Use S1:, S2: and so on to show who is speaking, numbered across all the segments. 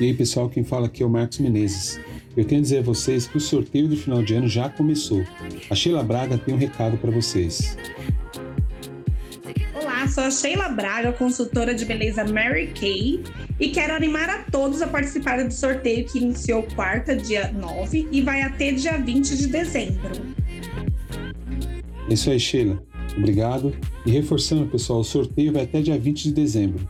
S1: E aí pessoal, quem fala aqui é o Marcos Menezes. Eu quero dizer a vocês que o sorteio do final de ano já começou. A Sheila Braga tem um recado para vocês.
S2: Olá, sou a Sheila Braga, consultora de beleza Mary Kay, e quero animar a todos a participar do sorteio que iniciou quarta, dia 9, e vai até dia 20 de dezembro.
S1: É isso aí, Sheila. Obrigado. E reforçando, pessoal, o sorteio vai até dia 20 de dezembro.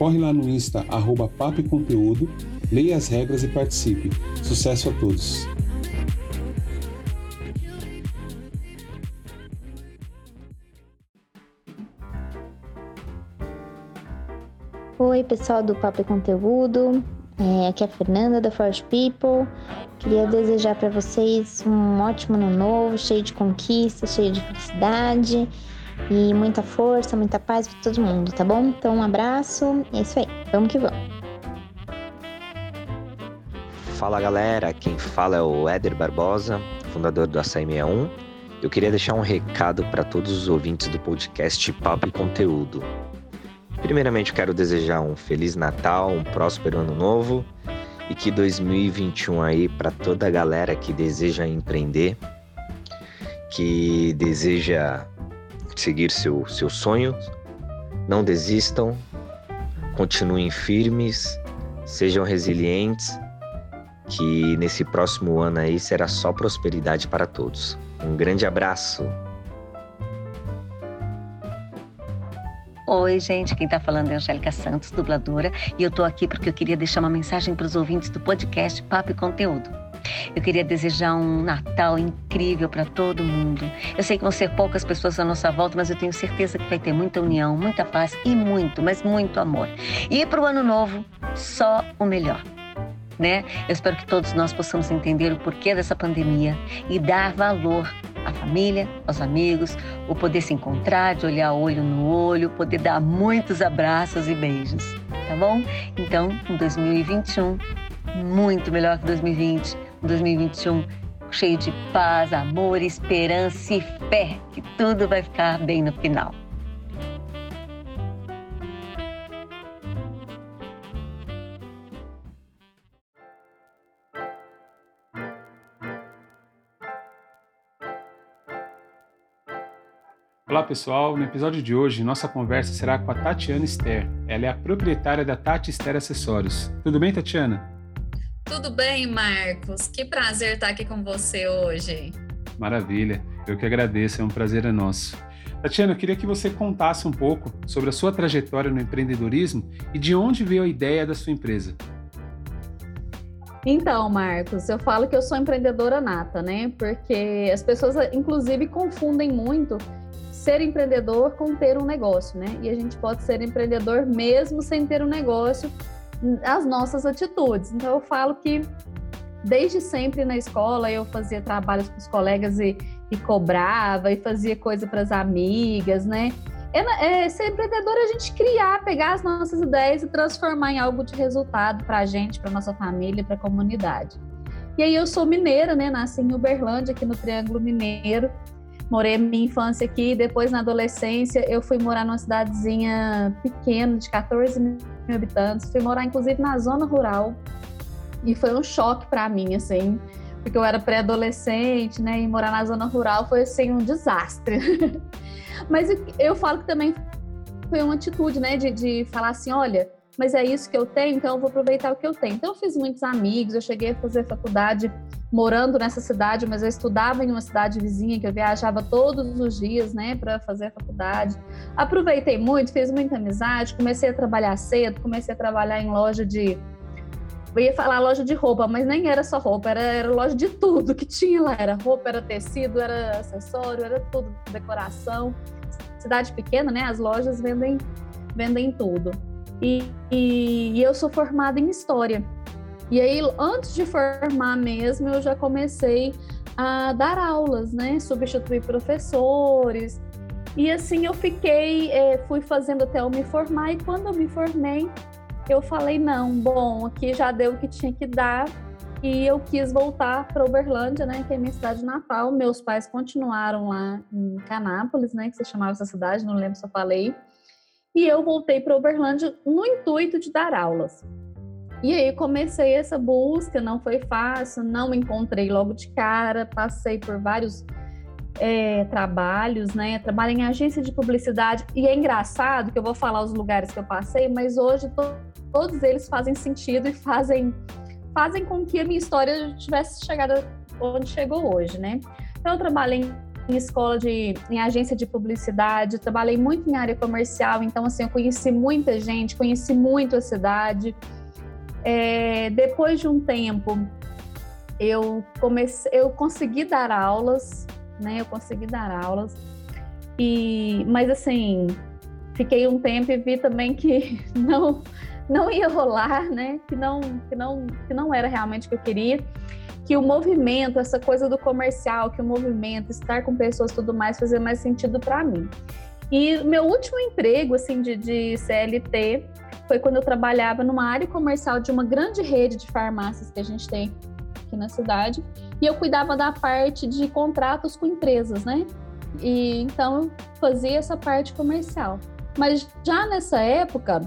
S1: Corre lá no Insta, arroba Papo e Conteúdo, leia as regras e participe. Sucesso a todos!
S3: Oi, pessoal do Papo e Conteúdo. É, aqui é a Fernanda da Forge People. Queria desejar para vocês um ótimo ano novo, cheio de conquistas, cheio de felicidade e muita força, muita paz para todo mundo, tá bom? Então, um abraço. É isso aí. Vamos que vamos.
S4: Fala galera, quem fala é o Éder Barbosa, fundador do Açaí 61. Eu queria deixar um recado para todos os ouvintes do podcast Papo e Conteúdo. Primeiramente, quero desejar um feliz Natal, um próspero ano novo e que 2021 aí para toda a galera que deseja empreender, que deseja seguir seu, seu sonho, não desistam, continuem firmes, sejam resilientes, que nesse próximo ano aí será só prosperidade para todos. Um grande abraço!
S5: Oi, gente, quem tá falando é Angélica Santos, dubladora, e eu tô aqui porque eu queria deixar uma mensagem para os ouvintes do podcast Papo e Conteúdo. Eu queria desejar um Natal incrível para todo mundo. Eu sei que vão ser poucas pessoas à nossa volta, mas eu tenho certeza que vai ter muita união, muita paz e muito, mas muito amor. E para o ano novo, só o melhor. Né? Eu espero que todos nós possamos entender o porquê dessa pandemia e dar valor à família, aos amigos, o poder se encontrar, de olhar olho no olho, poder dar muitos abraços e beijos, tá bom? Então, em 2021, muito melhor que 2020 2021 cheio de paz, amor, esperança e fé que tudo vai ficar bem no final.
S1: Olá pessoal, no episódio de hoje nossa conversa será com a Tatiana Ster. Ela é a proprietária da Tati Ster Acessórios. Tudo bem, Tatiana?
S6: Tudo bem, Marcos? Que prazer estar aqui com você hoje.
S1: Maravilha, eu que agradeço, é um prazer é nosso. Tatiana, eu queria que você contasse um pouco sobre a sua trajetória no empreendedorismo e de onde veio a ideia da sua empresa.
S7: Então, Marcos, eu falo que eu sou empreendedora nata, né? Porque as pessoas, inclusive, confundem muito ser empreendedor com ter um negócio, né? E a gente pode ser empreendedor mesmo sem ter um negócio, as nossas atitudes. Então, eu falo que desde sempre na escola eu fazia trabalhos com os colegas e, e cobrava, e fazia coisa para as amigas, né? É, é, ser empreendedor é a gente criar, pegar as nossas ideias e transformar em algo de resultado para a gente, para nossa família, para a comunidade. E aí eu sou mineira, né? Nasci em Uberlândia, aqui no Triângulo Mineiro. Morei minha infância aqui, depois na adolescência eu fui morar numa cidadezinha pequena de 14 mil habitantes. Fui morar inclusive na zona rural e foi um choque para mim, assim, porque eu era pré-adolescente, né? E morar na zona rural foi assim um desastre. Mas eu falo que também foi uma atitude, né? De, de falar assim, olha, mas é isso que eu tenho, então eu vou aproveitar o que eu tenho. Então eu fiz muitos amigos, eu cheguei a fazer faculdade morando nessa cidade, mas eu estudava em uma cidade vizinha que eu viajava todos os dias, né, para fazer a faculdade. Aproveitei muito, fiz muita amizade, comecei a trabalhar cedo, comecei a trabalhar em loja de eu ia falar loja de roupa, mas nem era só roupa, era, era loja de tudo que tinha lá. Era roupa, era tecido, era acessório, era tudo, decoração. Cidade pequena, né? As lojas vendem, vendem tudo. E, e, e eu sou formada em História. E aí, antes de formar mesmo, eu já comecei a dar aulas, né? Substituir professores. E assim eu fiquei, é, fui fazendo até eu me formar. E quando eu me formei, eu falei, não, bom, aqui já deu o que tinha que dar. E eu quis voltar para Uberlândia, né, que é minha cidade natal. Meus pais continuaram lá em Canápolis, né, que se chamava essa cidade, não lembro se eu falei. E eu voltei para Uberlândia no intuito de dar aulas. E aí comecei essa busca, não foi fácil, não encontrei logo de cara, passei por vários é, trabalhos, né? Trabalho em agência de publicidade e é engraçado que eu vou falar os lugares que eu passei, mas hoje to todos eles fazem sentido e fazem fazem com que a minha história tivesse chegado onde chegou hoje, né? Então eu trabalhei em escola de em agência de publicidade, trabalhei muito em área comercial, então assim eu conheci muita gente, conheci muito a cidade. É, depois de um tempo eu comecei, eu consegui dar aulas né? Eu consegui dar aulas. E, mas assim, fiquei um tempo e vi também que não não ia rolar, né? Que não que não que não era realmente o que eu queria. Que o movimento, essa coisa do comercial, que o movimento, estar com pessoas, tudo mais, fazia mais sentido para mim. E meu último emprego, assim, de, de CLT, foi quando eu trabalhava numa área comercial de uma grande rede de farmácias que a gente tem aqui na cidade e eu cuidava da parte de contratos com empresas, né? E então eu fazia essa parte comercial. Mas já nessa época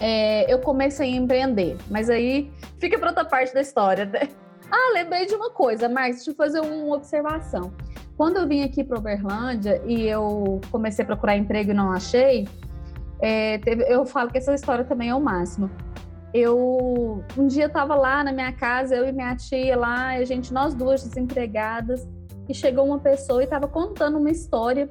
S7: é, eu comecei a empreender, mas aí fica para outra parte da história, né? Ah, lembrei de uma coisa, Marcos, deixa eu fazer uma observação. Quando eu vim aqui para Uberlândia e eu comecei a procurar emprego e não achei, é, teve, eu falo que essa história também é o máximo eu um dia estava lá na minha casa, eu e minha tia lá, a gente, nós duas desempregadas, e chegou uma pessoa e estava contando uma história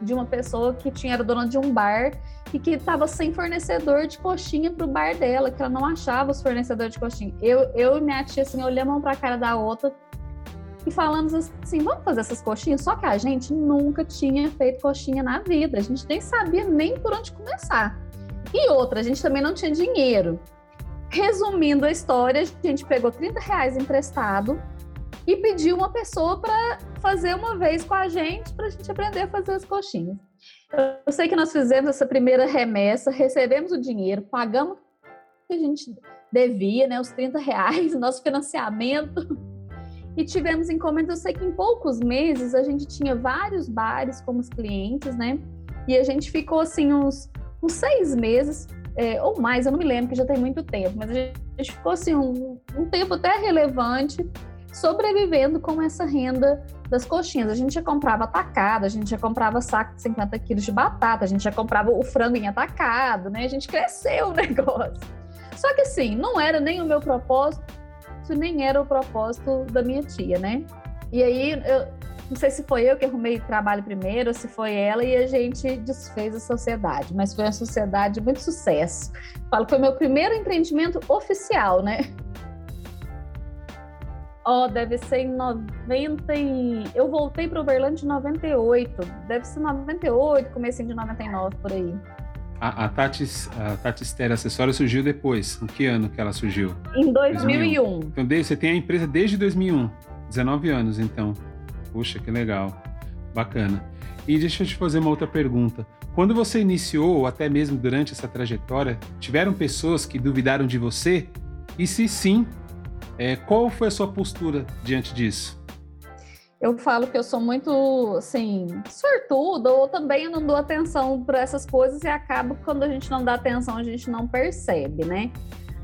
S7: de uma pessoa que tinha era dona de um bar e que estava sem fornecedor de coxinha para o bar dela, que ela não achava os fornecedores de coxinha. Eu, eu e minha tia assim olhamos para a cara da outra e falamos assim, vamos fazer essas coxinhas? Só que a gente nunca tinha feito coxinha na vida, a gente nem sabia nem por onde começar. E outra, a gente também não tinha dinheiro. Resumindo a história, a gente pegou 30 reais emprestado e pediu uma pessoa para fazer uma vez com a gente, para a gente aprender a fazer as coxinhas. Eu sei que nós fizemos essa primeira remessa, recebemos o dinheiro, pagamos o que a gente devia, né, os 30 reais, nosso financiamento, e tivemos encomendas. Eu sei que em poucos meses a gente tinha vários bares como os clientes, né, e a gente ficou assim uns, uns seis meses é, ou mais, eu não me lembro, que já tem muito tempo, mas a gente ficou assim um, um tempo até relevante sobrevivendo com essa renda das coxinhas. A gente já comprava atacado, a gente já comprava saco de 50 quilos de batata, a gente já comprava o frango em atacado, né? A gente cresceu o negócio. Só que assim, não era nem o meu propósito, nem era o propósito da minha tia, né? E aí eu, não sei se foi eu que arrumei trabalho primeiro, se foi ela, e a gente desfez a sociedade. Mas foi uma sociedade de muito sucesso. Falo que foi meu primeiro empreendimento oficial, né? Ó, oh, deve ser em 90 e... Eu voltei para Uberlândia em 98. Deve ser 98, comecinho de 99, por aí.
S1: A, a, Tati, a Tati Stereo Acessório surgiu depois. Em que ano que ela surgiu?
S7: Em 2001. 2001.
S1: Então, você tem a empresa desde 2001. 19 anos, então. Puxa, que legal. Bacana. E deixa eu te fazer uma outra pergunta. Quando você iniciou, ou até mesmo durante essa trajetória, tiveram pessoas que duvidaram de você? E se sim, é, qual foi a sua postura diante disso?
S7: Eu falo que eu sou muito, assim, sortuda, ou também eu não dou atenção para essas coisas e acaba quando a gente não dá atenção, a gente não percebe, né?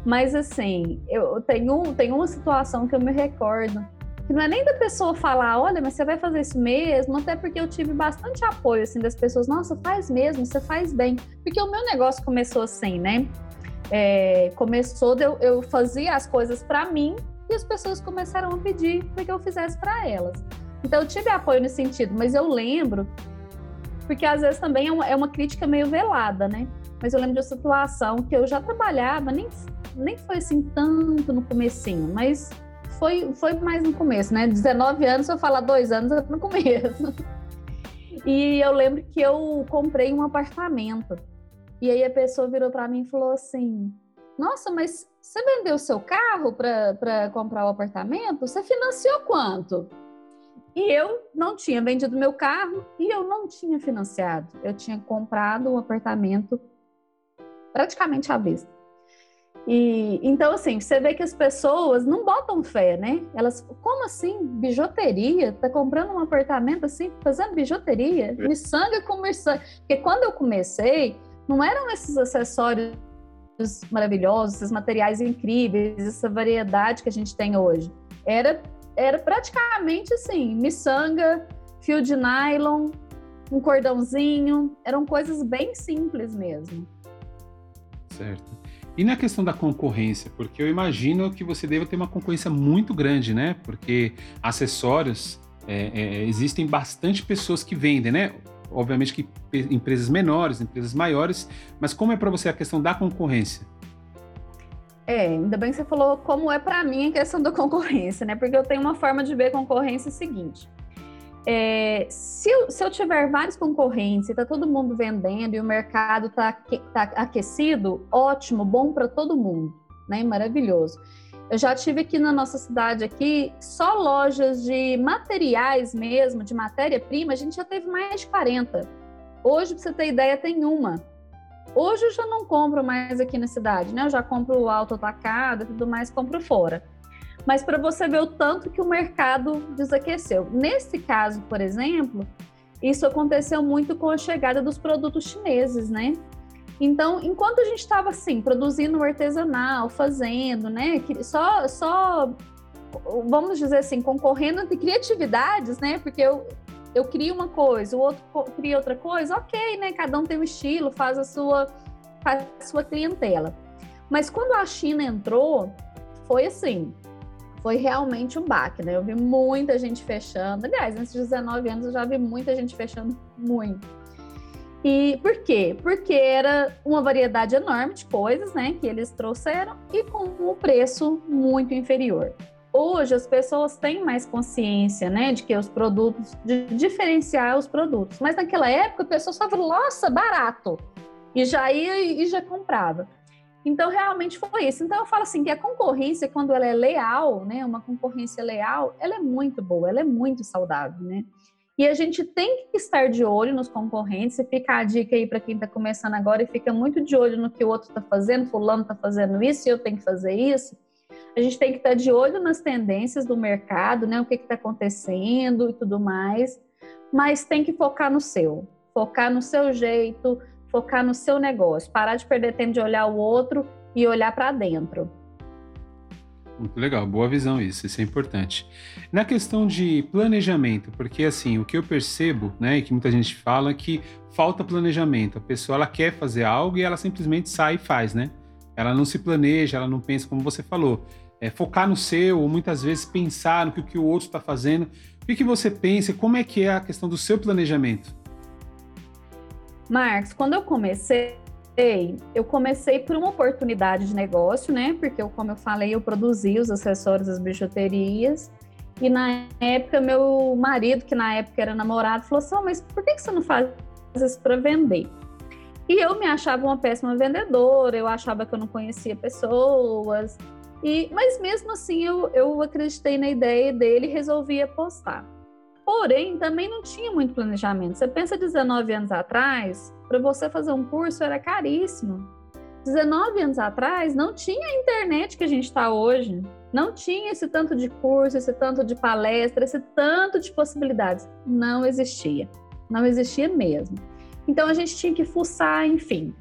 S7: Mas assim, eu tenho, tenho uma situação que eu me recordo, que não é nem da pessoa falar, olha, mas você vai fazer isso mesmo, até porque eu tive bastante apoio assim das pessoas, nossa, faz mesmo, você faz bem. Porque o meu negócio começou assim, né? É, começou, eu, eu fazia as coisas para mim e as pessoas começaram a pedir para que eu fizesse para elas. Então eu tive apoio nesse sentido, mas eu lembro, porque às vezes também é uma, é uma crítica meio velada, né? Mas eu lembro de uma situação que eu já trabalhava, nem, nem foi assim tanto no comecinho, mas foi, foi mais no começo, né? 19 anos, se eu falar dois anos, é no começo. E eu lembro que eu comprei um apartamento. E aí a pessoa virou para mim e falou assim: Nossa, mas você vendeu seu carro para comprar o apartamento? Você financiou quanto? E eu não tinha vendido meu carro e eu não tinha financiado. Eu tinha comprado um apartamento praticamente à vista. E então assim, você vê que as pessoas não botam fé, né? Elas, como assim, bijuteria? Tá comprando um apartamento assim, fazendo bijuteria? Miçanga com miçanga. Porque quando eu comecei, não eram esses acessórios maravilhosos, esses materiais incríveis, essa variedade que a gente tem hoje. Era era praticamente assim, miçanga, fio de nylon, um cordãozinho, eram coisas bem simples mesmo.
S1: Certo. E na questão da concorrência, porque eu imagino que você deva ter uma concorrência muito grande, né? Porque acessórios é, é, existem bastante pessoas que vendem, né? Obviamente que empresas menores, empresas maiores, mas como é para você a questão da concorrência?
S7: É, ainda bem que você falou como é para mim a questão da concorrência, né? Porque eu tenho uma forma de ver concorrência seguinte. É, se, eu, se, eu, tiver vários concorrentes e está todo mundo vendendo e o mercado está tá aquecido, ótimo, bom para todo mundo, né? Maravilhoso. Eu já tive aqui na nossa cidade aqui só lojas de materiais mesmo, de matéria-prima, a gente já teve mais de 40. Hoje, para você ter ideia, tem uma. Hoje eu já não compro mais aqui na cidade, né? Eu já compro alto atacado e tudo mais, compro fora mas para você ver o tanto que o mercado desaqueceu. Nesse caso, por exemplo, isso aconteceu muito com a chegada dos produtos chineses, né? Então, enquanto a gente estava assim, produzindo artesanal, fazendo, né, só, só, vamos dizer assim, concorrendo entre criatividades, né, porque eu, eu crio uma coisa, o outro cria outra coisa, ok, né, cada um tem um estilo, faz a sua, faz a sua clientela. Mas quando a China entrou, foi assim, foi realmente um baque, né? Eu vi muita gente fechando. Aliás, nesses 19 anos eu já vi muita gente fechando muito. E por quê? Porque era uma variedade enorme de coisas, né, que eles trouxeram e com um preço muito inferior. Hoje as pessoas têm mais consciência, né, de que os produtos, de diferenciar os produtos. Mas naquela época a pessoa só falava, nossa, barato, e já ia e já comprava. Então, realmente foi isso. Então, eu falo assim, que a concorrência, quando ela é leal, né, uma concorrência leal, ela é muito boa, ela é muito saudável, né? E a gente tem que estar de olho nos concorrentes e fica a dica aí para quem está começando agora e fica muito de olho no que o outro está fazendo, fulano está fazendo isso e eu tenho que fazer isso. A gente tem que estar de olho nas tendências do mercado, né? O que está acontecendo e tudo mais, mas tem que focar no seu, focar no seu jeito, focar no seu negócio, parar de perder tempo de olhar o outro e olhar para dentro.
S1: Muito legal, boa visão isso, isso é importante. Na questão de planejamento, porque assim, o que eu percebo, né, e que muita gente fala é que falta planejamento. A pessoa ela quer fazer algo e ela simplesmente sai e faz, né? Ela não se planeja, ela não pensa como você falou. É, focar no seu, ou muitas vezes pensar no que, que o outro está fazendo. O que, que você pensa? Como é que é a questão do seu planejamento?
S7: Marcos, quando eu comecei, eu comecei por uma oportunidade de negócio, né? Porque, eu, como eu falei, eu produzia os acessórios das bijuterias. E na época, meu marido, que na época era namorado, falou assim: oh, Mas por que você não faz isso para vender? E eu me achava uma péssima vendedora, eu achava que eu não conhecia pessoas. E, mas mesmo assim, eu, eu acreditei na ideia dele e resolvi apostar. Porém, também não tinha muito planejamento. Você pensa 19 anos atrás, para você fazer um curso era caríssimo. 19 anos atrás não tinha a internet que a gente está hoje. Não tinha esse tanto de curso, esse tanto de palestra, esse tanto de possibilidades. Não existia. Não existia mesmo. Então a gente tinha que fuçar, enfim.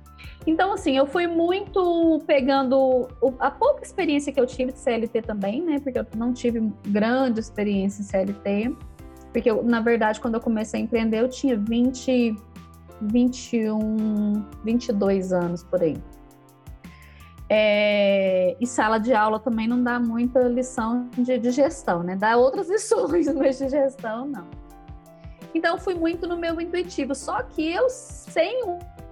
S7: Então, assim, eu fui muito pegando a pouca experiência que eu tive de CLT também, né? Porque eu não tive grande experiência em CLT. Porque, eu, na verdade, quando eu comecei a empreender, eu tinha 20, 21, 22 anos por aí. É, e sala de aula também não dá muita lição de, de, gestão, né? Dá outras lições, mas de gestão não. Então fui muito no meu intuitivo, só que eu sem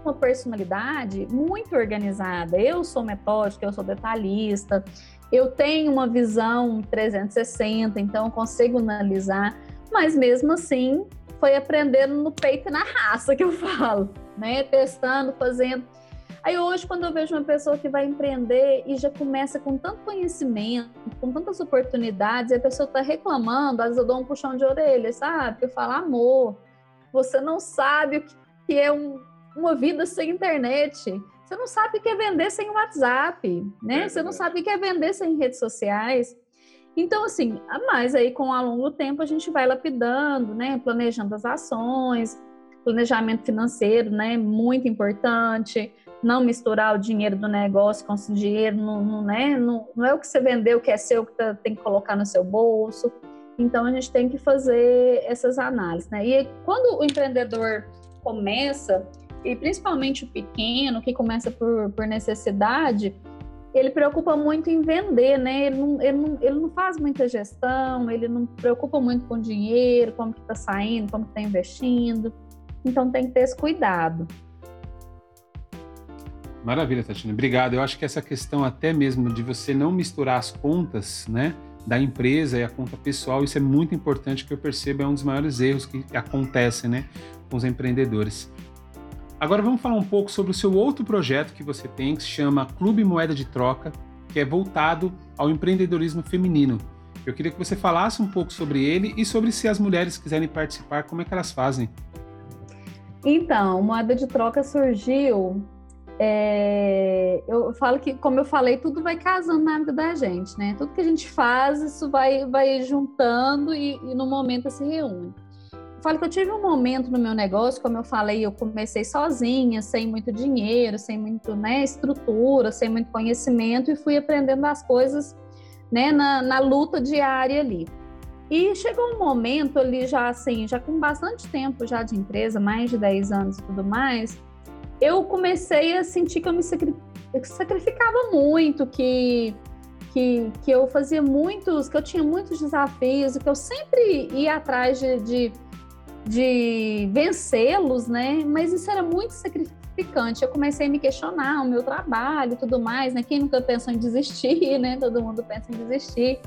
S7: uma personalidade muito organizada. Eu sou metódica, eu sou detalhista, eu tenho uma visão 360, então eu consigo analisar, mas mesmo assim foi aprendendo no peito e na raça que eu falo, né? Testando, fazendo. Aí hoje, quando eu vejo uma pessoa que vai empreender e já começa com tanto conhecimento, com tantas oportunidades, e a pessoa está reclamando, às vezes eu dou um puxão de orelha, sabe? Eu falo, amor, você não sabe o que é um, uma vida sem internet. Você não sabe o que é vender sem WhatsApp, né? É você não sabe o que é vender sem redes sociais. Então, assim, mas aí com ao longo do tempo a gente vai lapidando, né? Planejando as ações, planejamento financeiro, né? Muito importante. Não misturar o dinheiro do negócio com o dinheiro, não, não, né? não, não é o que você vendeu que é seu que tá, tem que colocar no seu bolso. Então a gente tem que fazer essas análises, né? E quando o empreendedor começa, e principalmente o pequeno, que começa por, por necessidade, ele preocupa muito em vender, né? Ele não, ele, não, ele não faz muita gestão, ele não preocupa muito com dinheiro, como que está saindo, como que está investindo. Então tem que ter esse cuidado.
S1: Maravilha, Tatiana. Obrigado. Eu acho que essa questão até mesmo de você não misturar as contas, né? Da empresa e a conta pessoal, isso é muito importante que eu percebo, é um dos maiores erros que acontecem, né? Com os empreendedores. Agora vamos falar um pouco sobre o seu outro projeto que você tem, que se chama Clube Moeda de Troca, que é voltado ao empreendedorismo feminino. Eu queria que você falasse um pouco sobre ele e sobre se as mulheres quiserem participar, como é que elas fazem.
S7: Então, Moeda de Troca surgiu. É, eu falo que, como eu falei, tudo vai casando na vida da gente, né? Tudo que a gente faz, isso vai, vai juntando e, e no momento se reúne falo que eu tive um momento no meu negócio, como eu falei, eu comecei sozinha, sem muito dinheiro, sem muito né, estrutura, sem muito conhecimento, e fui aprendendo as coisas né, na, na luta diária ali. E chegou um momento ali, já assim, já com bastante tempo já de empresa, mais de 10 anos e tudo mais, eu comecei a sentir que eu me sacrificava muito, que, que, que eu fazia muitos, que eu tinha muitos desafios, que eu sempre ia atrás de, de de vencê-los, né? Mas isso era muito sacrificante. Eu comecei a me questionar o meu trabalho e tudo mais, né? Quem nunca pensou em desistir, né? Todo mundo pensa em desistir.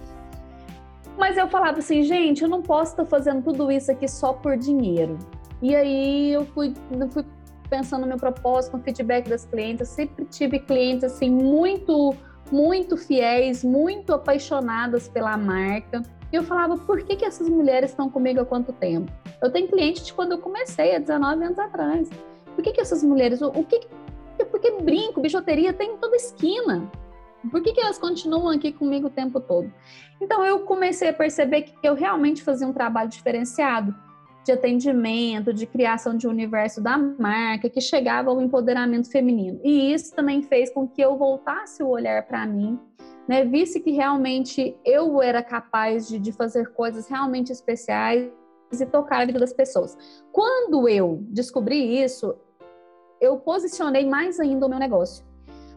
S7: Mas eu falava assim, gente, eu não posso estar fazendo tudo isso aqui só por dinheiro. E aí eu fui, eu fui pensando no meu propósito, no feedback das clientes. Eu sempre tive clientes assim muito, muito fiéis, muito apaixonadas pela marca. E eu falava, por que, que essas mulheres estão comigo há quanto tempo? Eu tenho cliente de quando eu comecei, há 19 anos atrás. Por que, que essas mulheres, o, o que, porque brinco, bijuteria tem em toda esquina. Por que, que elas continuam aqui comigo o tempo todo? Então eu comecei a perceber que eu realmente fazia um trabalho diferenciado de atendimento, de criação de universo da marca, que chegava ao empoderamento feminino. E isso também fez com que eu voltasse o olhar para mim né, visse que realmente eu era capaz de, de fazer coisas realmente especiais e tocar a vida das pessoas. Quando eu descobri isso, eu posicionei mais ainda o meu negócio.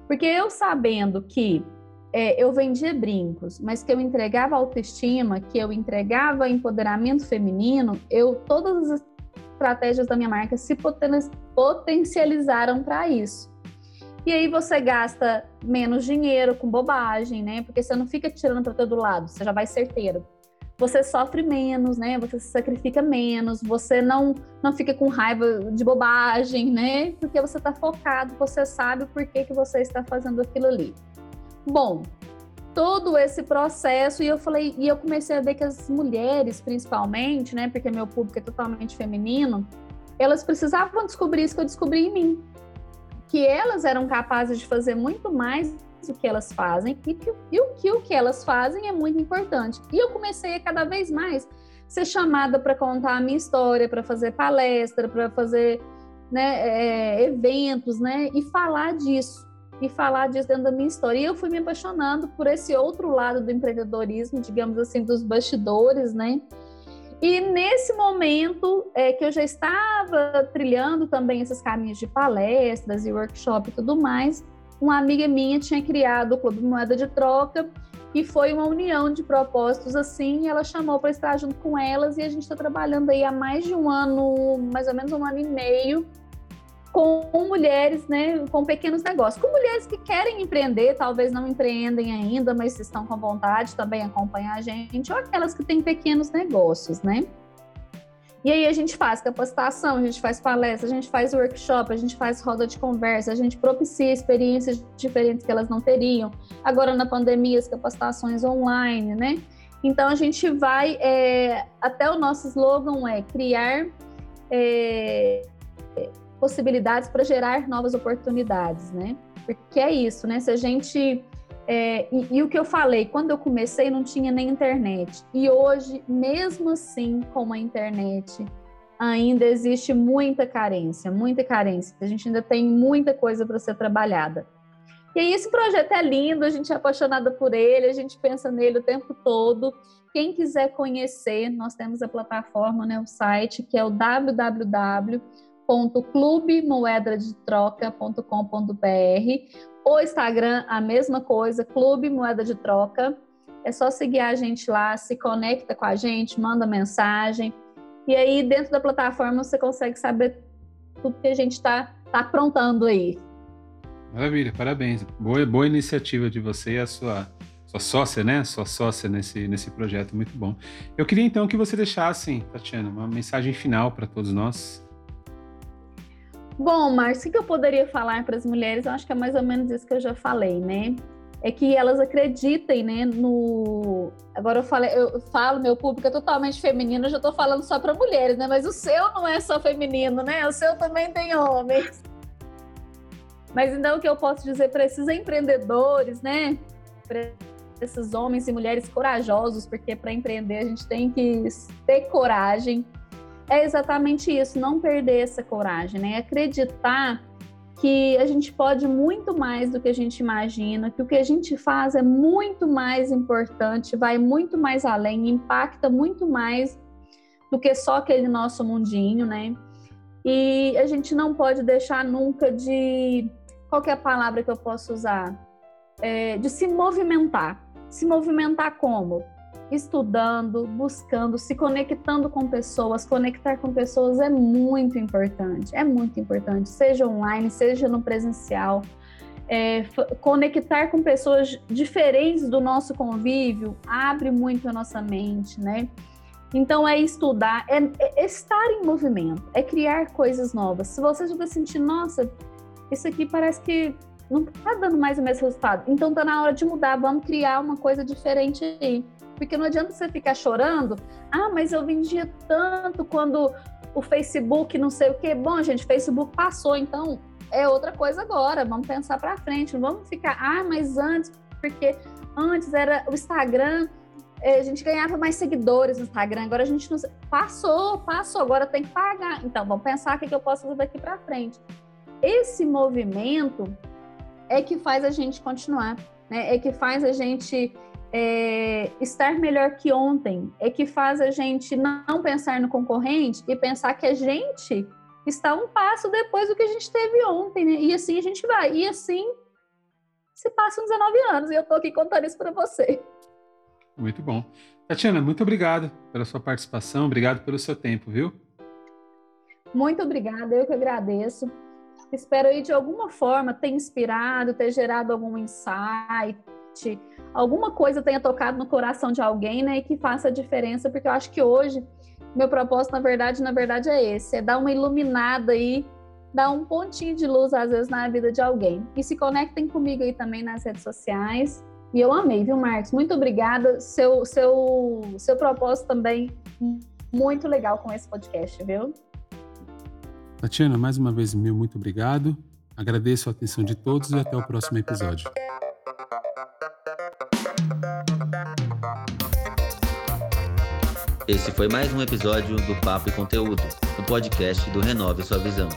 S7: Porque eu sabendo que é, eu vendia brincos, mas que eu entregava autoestima, que eu entregava empoderamento feminino, eu todas as estratégias da minha marca se potencializaram para isso. E aí você gasta menos dinheiro com bobagem, né? Porque você não fica tirando para todo lado, você já vai certeiro. Você sofre menos, né? Você se sacrifica menos, você não não fica com raiva de bobagem, né? Porque você está focado, você sabe o porquê que você está fazendo aquilo ali. Bom, todo esse processo e eu falei e eu comecei a ver que as mulheres, principalmente, né? Porque meu público é totalmente feminino, elas precisavam descobrir isso que eu descobri em mim que elas eram capazes de fazer muito mais do que elas fazem e que, e o que o que elas fazem é muito importante. E eu comecei a cada vez mais ser chamada para contar a minha história, para fazer palestra, para fazer né, é, eventos, né, e falar disso, e falar disso dentro da minha história. E eu fui me apaixonando por esse outro lado do empreendedorismo, digamos assim, dos bastidores, né? E nesse momento é, que eu já estava trilhando também esses caminhos de palestras e workshop e tudo mais, uma amiga minha tinha criado o Clube Moeda de Troca e foi uma união de propósitos assim. ela chamou para estar junto com elas e a gente está trabalhando aí há mais de um ano, mais ou menos um ano e meio, com mulheres, né, com pequenos negócios, com mulheres que querem empreender, talvez não empreendem ainda, mas estão com vontade também acompanhar a gente, ou aquelas que têm pequenos negócios, né? E aí a gente faz capacitação, a gente faz palestra, a gente faz workshop, a gente faz roda de conversa, a gente propicia experiências diferentes que elas não teriam. Agora na pandemia, as capacitações online, né? Então a gente vai, é, até o nosso slogan é criar é, possibilidades para gerar novas oportunidades, né? Porque é isso, né? Se a gente é, e, e, o que eu falei, quando eu comecei não tinha nem internet. E hoje, mesmo assim, com a internet, ainda existe muita carência, muita carência. A gente ainda tem muita coisa para ser trabalhada. E aí, esse projeto é lindo, a gente é apaixonada por ele, a gente pensa nele o tempo todo. Quem quiser conhecer, nós temos a plataforma, né, o site, que é o www.clubemoedadetroca.com.br o Instagram, a mesma coisa, Clube Moeda de Troca. É só seguir a gente lá, se conecta com a gente, manda mensagem. E aí, dentro da plataforma, você consegue saber tudo que a gente está tá aprontando aí.
S1: Maravilha, parabéns. Boa, boa iniciativa de você e a sua, sua sócia, né? Sua sócia nesse, nesse projeto, muito bom. Eu queria então que você deixasse, Tatiana, uma mensagem final para todos nós.
S7: Bom, Marcos, o que eu poderia falar para as mulheres? Eu acho que é mais ou menos isso que eu já falei, né? É que elas acreditem, né, no... Agora eu, eu falo, meu público é totalmente feminino, eu já estou falando só para mulheres, né? Mas o seu não é só feminino, né? O seu também tem homens. Mas então o que eu posso dizer para esses empreendedores, né? Para esses homens e mulheres corajosos, porque para empreender a gente tem que ter coragem, é exatamente isso, não perder essa coragem, né? Acreditar que a gente pode muito mais do que a gente imagina, que o que a gente faz é muito mais importante, vai muito mais além, impacta muito mais do que só aquele nosso mundinho, né? E a gente não pode deixar nunca de. Qual é a palavra que eu posso usar? É, de se movimentar. Se movimentar como? Estudando, buscando, se conectando com pessoas. Conectar com pessoas é muito importante, é muito importante, seja online, seja no presencial. É, conectar com pessoas diferentes do nosso convívio abre muito a nossa mente, né? Então é estudar, é, é estar em movimento, é criar coisas novas. Se você já está sentindo, nossa, isso aqui parece que não está dando mais o mesmo resultado, então está na hora de mudar, vamos criar uma coisa diferente aí. Porque não adianta você ficar chorando. Ah, mas eu vendia tanto quando o Facebook não sei o quê. Bom, gente, Facebook passou, então é outra coisa agora. Vamos pensar para frente. Não vamos ficar, ah, mas antes, porque antes era o Instagram, eh, a gente ganhava mais seguidores no Instagram, agora a gente não passou, passou, agora tem que pagar. Então, vamos pensar o que eu posso fazer daqui para frente. Esse movimento é que faz a gente continuar, né? É que faz a gente é, estar melhor que ontem, é que faz a gente não pensar no concorrente e pensar que a gente está um passo depois do que a gente teve ontem, né? E assim a gente vai. E assim se passam 19 anos e eu tô aqui contando isso para você.
S1: Muito bom. Tatiana, muito obrigado pela sua participação, obrigado pelo seu tempo, viu?
S7: Muito obrigada, eu que agradeço. Espero aí de alguma forma ter inspirado, ter gerado algum insight, alguma coisa tenha tocado no coração de alguém, né, e que faça a diferença, porque eu acho que hoje meu propósito, na verdade, na verdade é esse, é dar uma iluminada aí, dar um pontinho de luz às vezes na vida de alguém. E se conectem comigo aí também nas redes sociais. E eu amei, viu, Marcos? Muito obrigada. Seu seu seu propósito também muito legal com esse podcast, viu?
S1: Tatiana, mais uma vez, meu muito obrigado. Agradeço a atenção de todos e até o próximo episódio.
S8: Esse foi mais um episódio do Papo e Conteúdo, o podcast do Renove Sua Visão.